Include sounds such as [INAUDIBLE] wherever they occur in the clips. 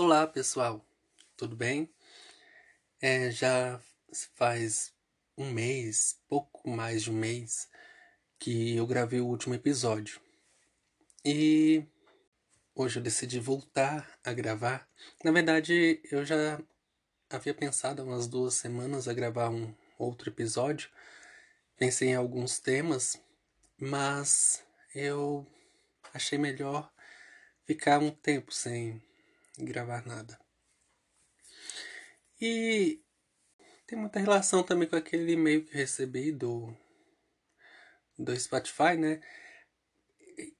Olá pessoal, tudo bem? É, já faz um mês, pouco mais de um mês, que eu gravei o último episódio. E hoje eu decidi voltar a gravar. Na verdade, eu já havia pensado há umas duas semanas a gravar um outro episódio. Pensei em alguns temas, mas eu achei melhor ficar um tempo sem gravar nada. E tem muita relação também com aquele e-mail que recebi do, do Spotify, né?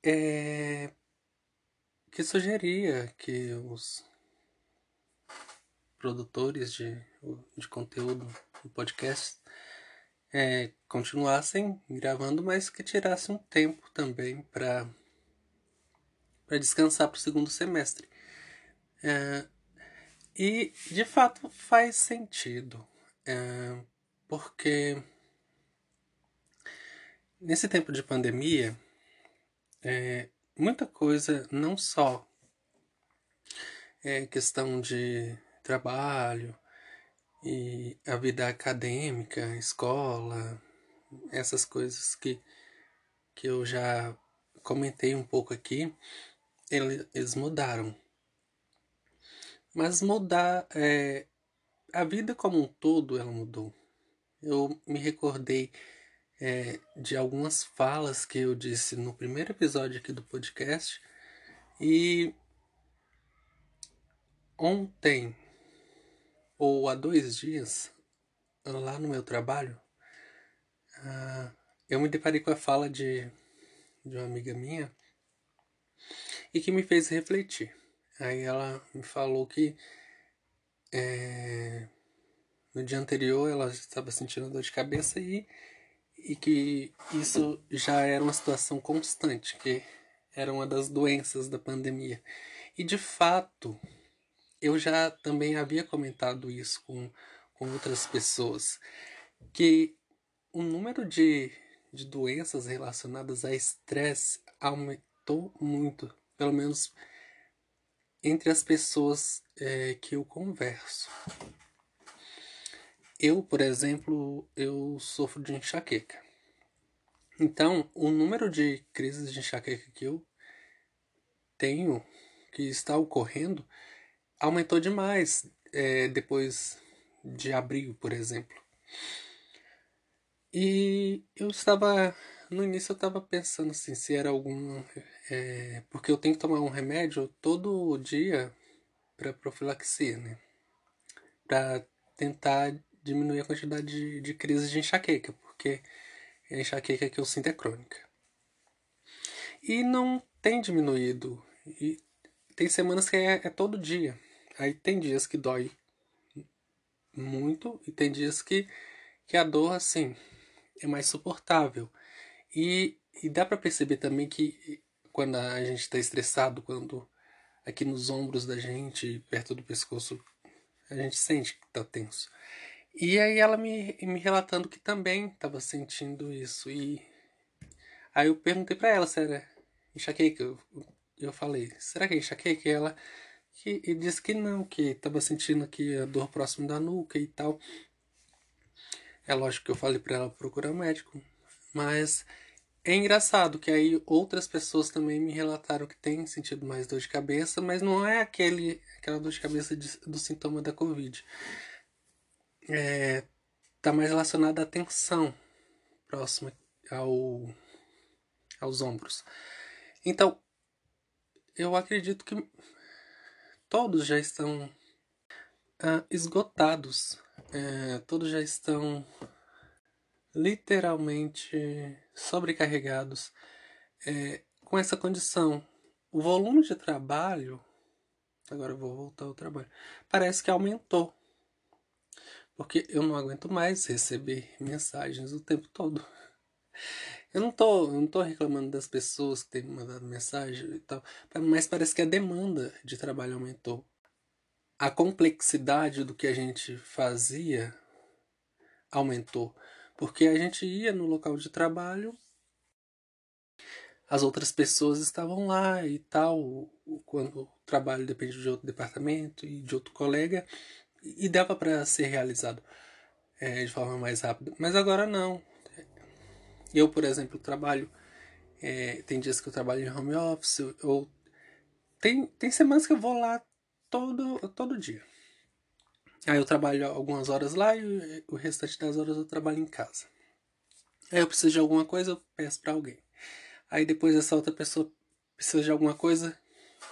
É, que sugeria que os produtores de, de conteúdo do podcast é, continuassem gravando, mas que tirassem um tempo também para para descansar para o segundo semestre. É, e de fato faz sentido, é, porque nesse tempo de pandemia, é, muita coisa, não só é questão de trabalho e a vida acadêmica, escola, essas coisas que, que eu já comentei um pouco aqui, eles mudaram. Mas mudar. É, a vida como um todo ela mudou. Eu me recordei é, de algumas falas que eu disse no primeiro episódio aqui do podcast. E ontem, ou há dois dias, lá no meu trabalho, uh, eu me deparei com a fala de, de uma amiga minha e que me fez refletir. Aí ela me falou que é, no dia anterior ela estava sentindo dor de cabeça e, e que isso já era uma situação constante, que era uma das doenças da pandemia. E de fato, eu já também havia comentado isso com, com outras pessoas, que o número de, de doenças relacionadas a estresse aumentou muito pelo menos entre as pessoas é, que eu converso. Eu, por exemplo, eu sofro de enxaqueca. Então, o número de crises de enxaqueca que eu tenho, que está ocorrendo, aumentou demais é, depois de abril, por exemplo. E eu estava no início eu tava pensando assim, se era algum. É, porque eu tenho que tomar um remédio todo dia para profilaxia, né? Pra tentar diminuir a quantidade de, de crises de enxaqueca, porque a enxaqueca que eu sinto é crônica. E não tem diminuído. E tem semanas que é, é todo dia. Aí tem dias que dói muito e tem dias que, que a dor, assim, é mais suportável. E, e dá para perceber também que quando a gente está estressado, quando aqui nos ombros da gente, perto do pescoço, a gente sente que está tenso. E aí ela me, me relatando que também estava sentindo isso. E aí eu perguntei para ela se era enxaqueca. Eu, eu falei, será que é enxaqueca? E ela que, e disse que não, que estava sentindo aqui a dor próximo da nuca e tal. É lógico que eu falei para ela procurar um médico. Mas é engraçado que aí outras pessoas também me relataram que têm sentido mais dor de cabeça, mas não é aquele, aquela dor de cabeça de, do sintoma da Covid. É, tá mais relacionada à tensão próxima ao, aos ombros. Então, eu acredito que todos já estão ah, esgotados, é, todos já estão literalmente sobrecarregados é, com essa condição. O volume de trabalho, agora eu vou voltar ao trabalho, parece que aumentou. Porque eu não aguento mais receber mensagens o tempo todo. Eu não tô, eu não tô reclamando das pessoas que têm mandado mensagem e tal, mas parece que a demanda de trabalho aumentou. A complexidade do que a gente fazia aumentou. Porque a gente ia no local de trabalho, as outras pessoas estavam lá e tal, quando o trabalho depende de outro departamento e de outro colega, e dava para ser realizado é, de forma mais rápida. Mas agora não. Eu, por exemplo, trabalho. É, tem dias que eu trabalho em home office, ou tem, tem semanas que eu vou lá todo, todo dia. Aí eu trabalho algumas horas lá e o restante das horas eu trabalho em casa. Aí eu preciso de alguma coisa, eu peço para alguém. Aí depois essa outra pessoa precisa de alguma coisa,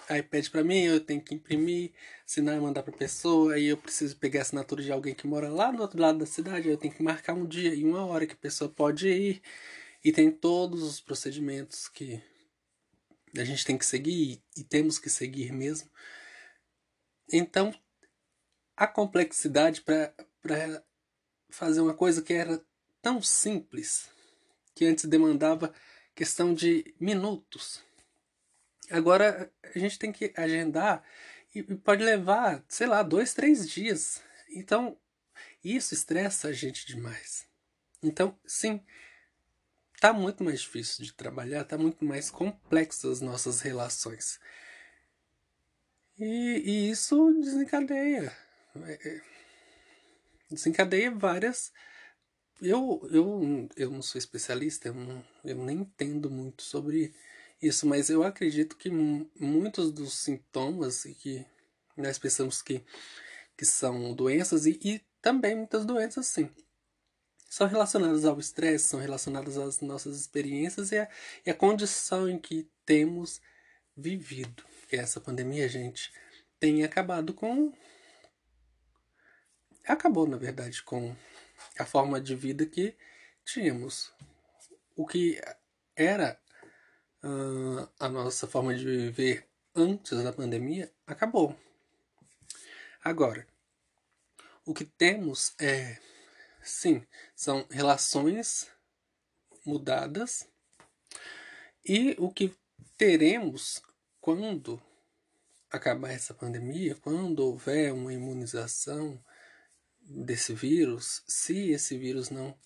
aí pede para mim, eu tenho que imprimir, assinar e mandar pra pessoa, aí eu preciso pegar a assinatura de alguém que mora lá no outro lado da cidade, aí eu tenho que marcar um dia e uma hora que a pessoa pode ir, e tem todos os procedimentos que a gente tem que seguir e temos que seguir mesmo. Então, a complexidade para fazer uma coisa que era tão simples, que antes demandava questão de minutos. Agora a gente tem que agendar e pode levar, sei lá, dois, três dias. Então isso estressa a gente demais. Então, sim, tá muito mais difícil de trabalhar, tá muito mais complexo as nossas relações. E, e isso desencadeia. É, é, desencadeia várias eu, eu, eu não sou especialista, eu, não, eu nem entendo muito sobre isso, mas eu acredito que muitos dos sintomas e que nós pensamos que, que são doenças e, e também muitas doenças sim são relacionadas ao estresse, são relacionadas às nossas experiências e a, e condição em que temos vivido. Que essa pandemia, gente, tem acabado com. Acabou, na verdade, com a forma de vida que tínhamos. O que era uh, a nossa forma de viver antes da pandemia acabou. Agora, o que temos é, sim, são relações mudadas e o que teremos quando acabar essa pandemia, quando houver uma imunização, desse vírus, se esse vírus não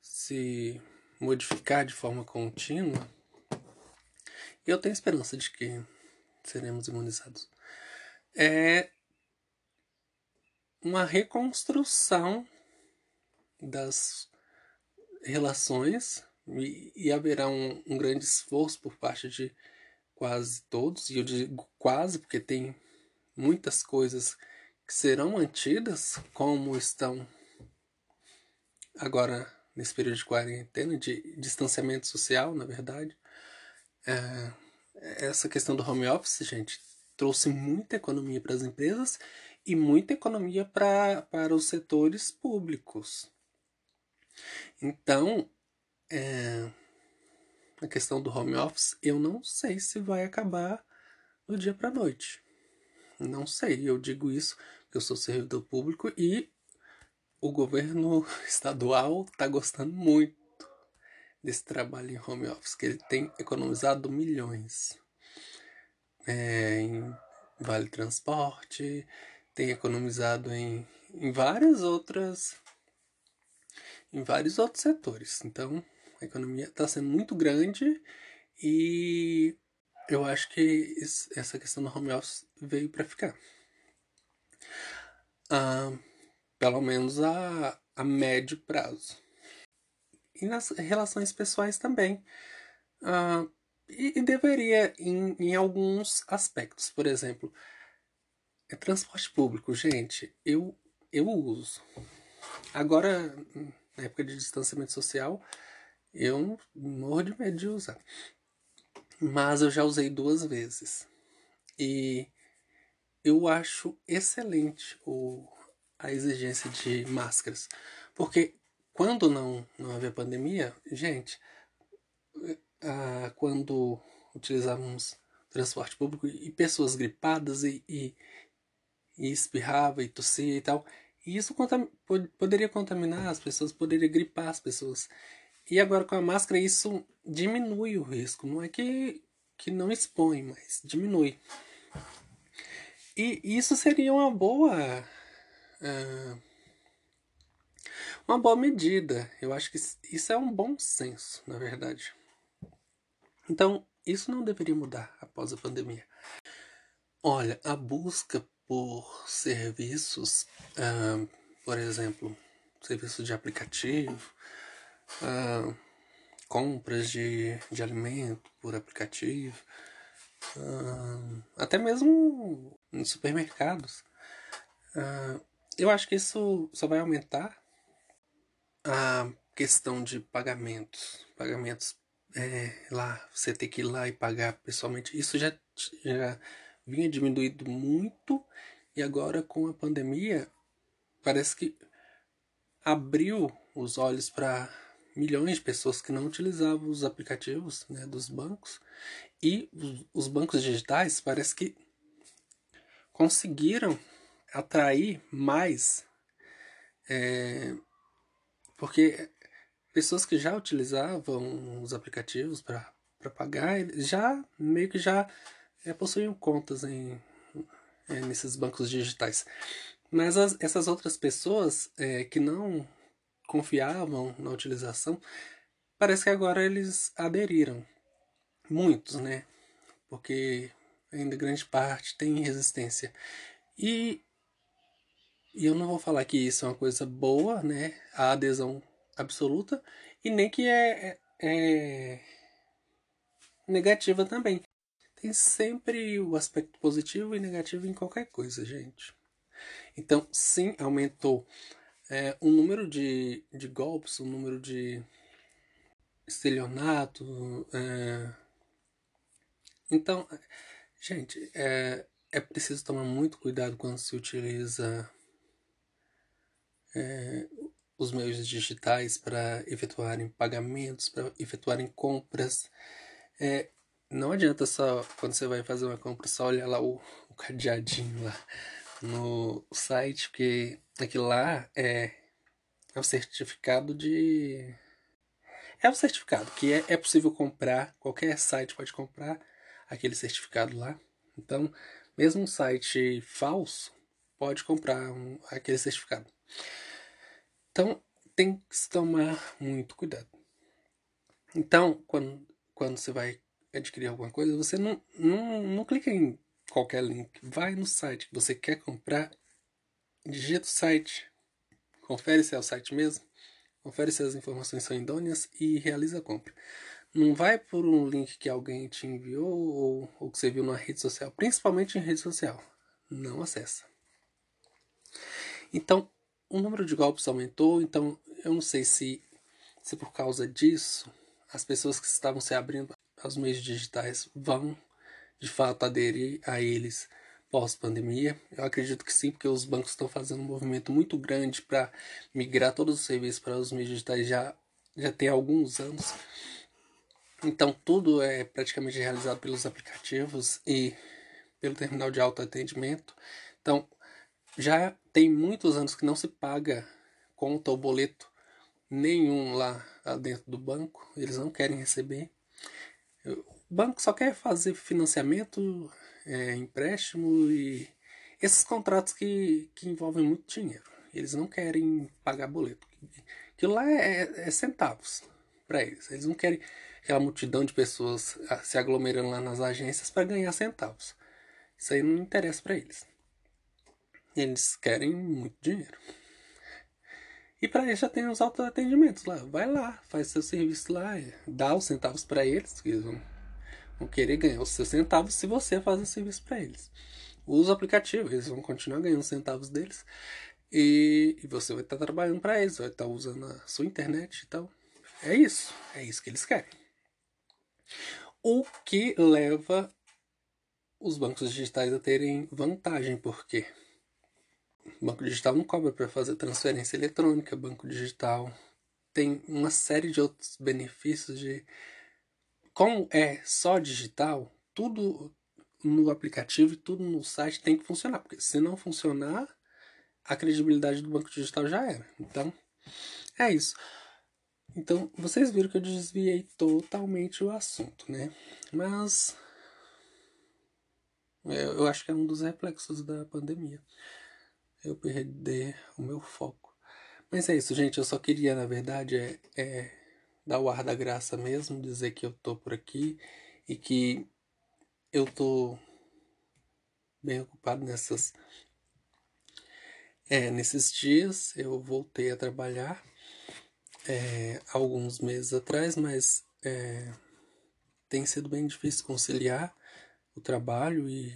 se modificar de forma contínua, eu tenho esperança de que seremos imunizados. É uma reconstrução das relações e, e haverá um, um, grande esforço por parte de quase todos, e eu digo quase porque tem muitas coisas serão mantidas como estão agora nesse período de quarentena, de distanciamento social, na verdade. É, essa questão do home office, gente, trouxe muita economia para as empresas e muita economia pra, para os setores públicos. Então, é, a questão do home office, eu não sei se vai acabar do dia para noite. Não sei, eu digo isso eu sou servidor público e o governo [LAUGHS] estadual está gostando muito desse trabalho em home office, que ele tem economizado milhões é, em vale transporte, tem economizado em, em várias outras em vários outros setores. Então, a economia está sendo muito grande e eu acho que essa questão do home office veio para ficar. Ah, pelo menos a, a médio prazo. E nas relações pessoais também. Ah, e, e, deveria em, em alguns aspectos. Por exemplo, é transporte público. Gente, eu, eu uso. Agora, na época de distanciamento social, eu morro de medo de usar mas eu já usei duas vezes. E eu acho excelente o, a exigência de máscaras. Porque quando não, não havia pandemia, gente, ah, quando utilizávamos transporte público e pessoas gripadas e, e, e espirrava e tossia e tal, e isso contam, poderia contaminar as pessoas, poderia gripar as pessoas. E agora com a máscara isso diminui o risco. Não é que, que não expõe, mas diminui. E isso seria uma boa. Uh, uma boa medida. Eu acho que isso é um bom senso, na verdade. Então, isso não deveria mudar após a pandemia. Olha, a busca por serviços, uh, por exemplo, serviço de aplicativo, uh, compras de, de alimento por aplicativo, uh, até mesmo em supermercados. eu acho que isso só vai aumentar a questão de pagamentos. Pagamentos é, lá, você ter que ir lá e pagar pessoalmente. Isso já, já vinha diminuído muito e agora com a pandemia parece que abriu os olhos para milhões de pessoas que não utilizavam os aplicativos né, dos bancos e os bancos digitais parece que conseguiram atrair mais é, porque pessoas que já utilizavam os aplicativos para pagar já meio que já é, possuíam contas em, é, nesses bancos digitais. Mas as, essas outras pessoas é, que não confiavam na utilização, parece que agora eles aderiram. Muitos, né? Porque ainda grande parte tem resistência. E, e eu não vou falar que isso é uma coisa boa, né? A adesão absoluta, e nem que é, é, é negativa também. Tem sempre o aspecto positivo e negativo em qualquer coisa, gente. Então, sim, aumentou é, o número de, de golpes, o número de estelionato. É... Então, gente, é, é preciso tomar muito cuidado quando se utiliza é, os meios digitais para efetuarem pagamentos, para efetuarem compras. É, não adianta só, quando você vai fazer uma compra, só olhar lá o, o cadeadinho lá no site, porque aquilo lá é, é o certificado de. É o certificado que é, é possível comprar, qualquer site pode comprar aquele certificado lá. Então, mesmo um site falso pode comprar um, aquele certificado. Então, tem que se tomar muito cuidado. Então, quando, quando você vai adquirir alguma coisa, você não, não, não clica em qualquer link. Vai no site que você quer comprar, digita o site, confere se é o site mesmo, confere se as informações são idôneas e realiza a compra. Não vai por um link que alguém te enviou ou, ou que você viu na rede social, principalmente em rede social. Não acessa. Então, o número de golpes aumentou, então eu não sei se, se por causa disso as pessoas que estavam se abrindo os meios digitais vão de fato aderir a eles pós-pandemia? Eu acredito que sim, porque os bancos estão fazendo um movimento muito grande para migrar todos os serviços para os meios digitais já, já tem alguns anos. Então tudo é praticamente realizado pelos aplicativos e pelo terminal de autoatendimento. Então já tem muitos anos que não se paga conta ou boleto nenhum lá dentro do banco, eles não querem receber. O banco só quer fazer financiamento, é, empréstimo e esses contratos que, que envolvem muito dinheiro. Eles não querem pagar boleto. Aquilo lá é, é centavos para eles. Eles não querem aquela multidão de pessoas se aglomerando lá nas agências para ganhar centavos. Isso aí não interessa para eles. Eles querem muito dinheiro. E para isso já tem os autoatendimentos lá. Vai lá, faz seu serviço lá, dá os centavos para eles, que eles vão, vão, querer ganhar os seus centavos se você fazer o serviço para eles. Usa o aplicativo, eles vão continuar ganhando os centavos deles. E, e você vai estar tá trabalhando para eles, vai estar tá usando a sua internet e tal. É isso, é isso que eles querem. O que leva os bancos digitais a terem vantagem, por quê? Banco digital não cobra para fazer transferência eletrônica, banco digital tem uma série de outros benefícios de como é só digital, tudo no aplicativo e tudo no site tem que funcionar, porque se não funcionar, a credibilidade do banco digital já era. Então, é isso. Então, vocês viram que eu desviei totalmente o assunto, né? Mas eu acho que é um dos reflexos da pandemia eu perder o meu foco. Mas é isso, gente. Eu só queria, na verdade, é, é dar o ar da graça mesmo, dizer que eu tô por aqui e que eu tô bem ocupado nessas é, nesses dias eu voltei a trabalhar é, alguns meses atrás, mas é, tem sido bem difícil conciliar o trabalho e,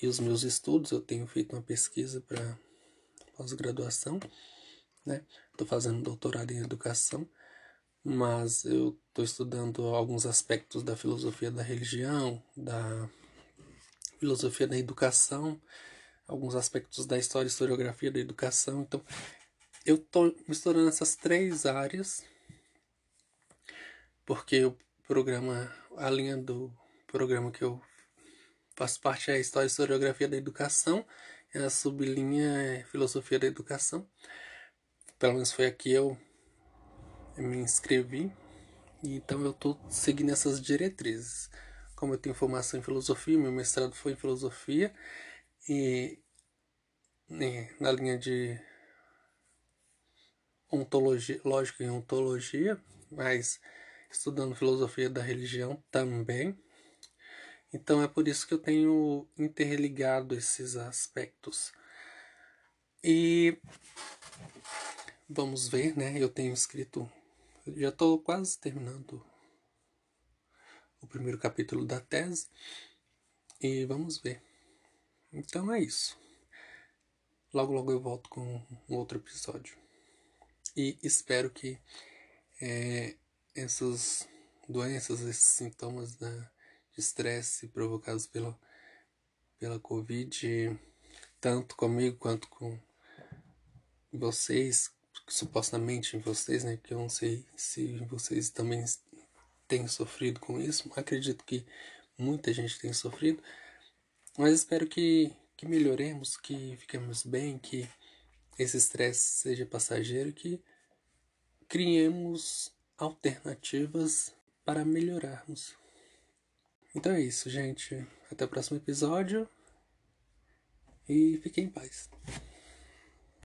e os meus estudos. Eu tenho feito uma pesquisa para pós-graduação, né? Estou fazendo doutorado em educação, mas eu estou estudando alguns aspectos da filosofia da religião, da filosofia da educação, alguns aspectos da história e historiografia da educação. Então, eu estou misturando essas três áreas, porque o programa, a linha do programa que eu faço parte é a História e Historiografia da Educação, e a sublinha é Filosofia da Educação. Pelo menos foi aqui eu, eu me inscrevi, então eu estou seguindo essas diretrizes. Como eu tenho formação em filosofia, meu mestrado foi em filosofia, e, e na linha de ontologia, lógica em ontologia, mas estudando filosofia da religião também. Então é por isso que eu tenho interligado esses aspectos. E vamos ver, né? Eu tenho escrito, já estou quase terminando o primeiro capítulo da tese e vamos ver. Então é isso. Logo, logo eu volto com um outro episódio. E espero que é, essas doenças, esses sintomas da, de estresse provocados pela, pela Covid, tanto comigo quanto com vocês, supostamente vocês, né? Que eu não sei se vocês também têm sofrido com isso. Acredito que muita gente tem sofrido. Mas espero que, que melhoremos, que fiquemos bem, que esse estresse seja passageiro, que criemos alternativas para melhorarmos. Então é isso, gente. Até o próximo episódio e fiquem em paz.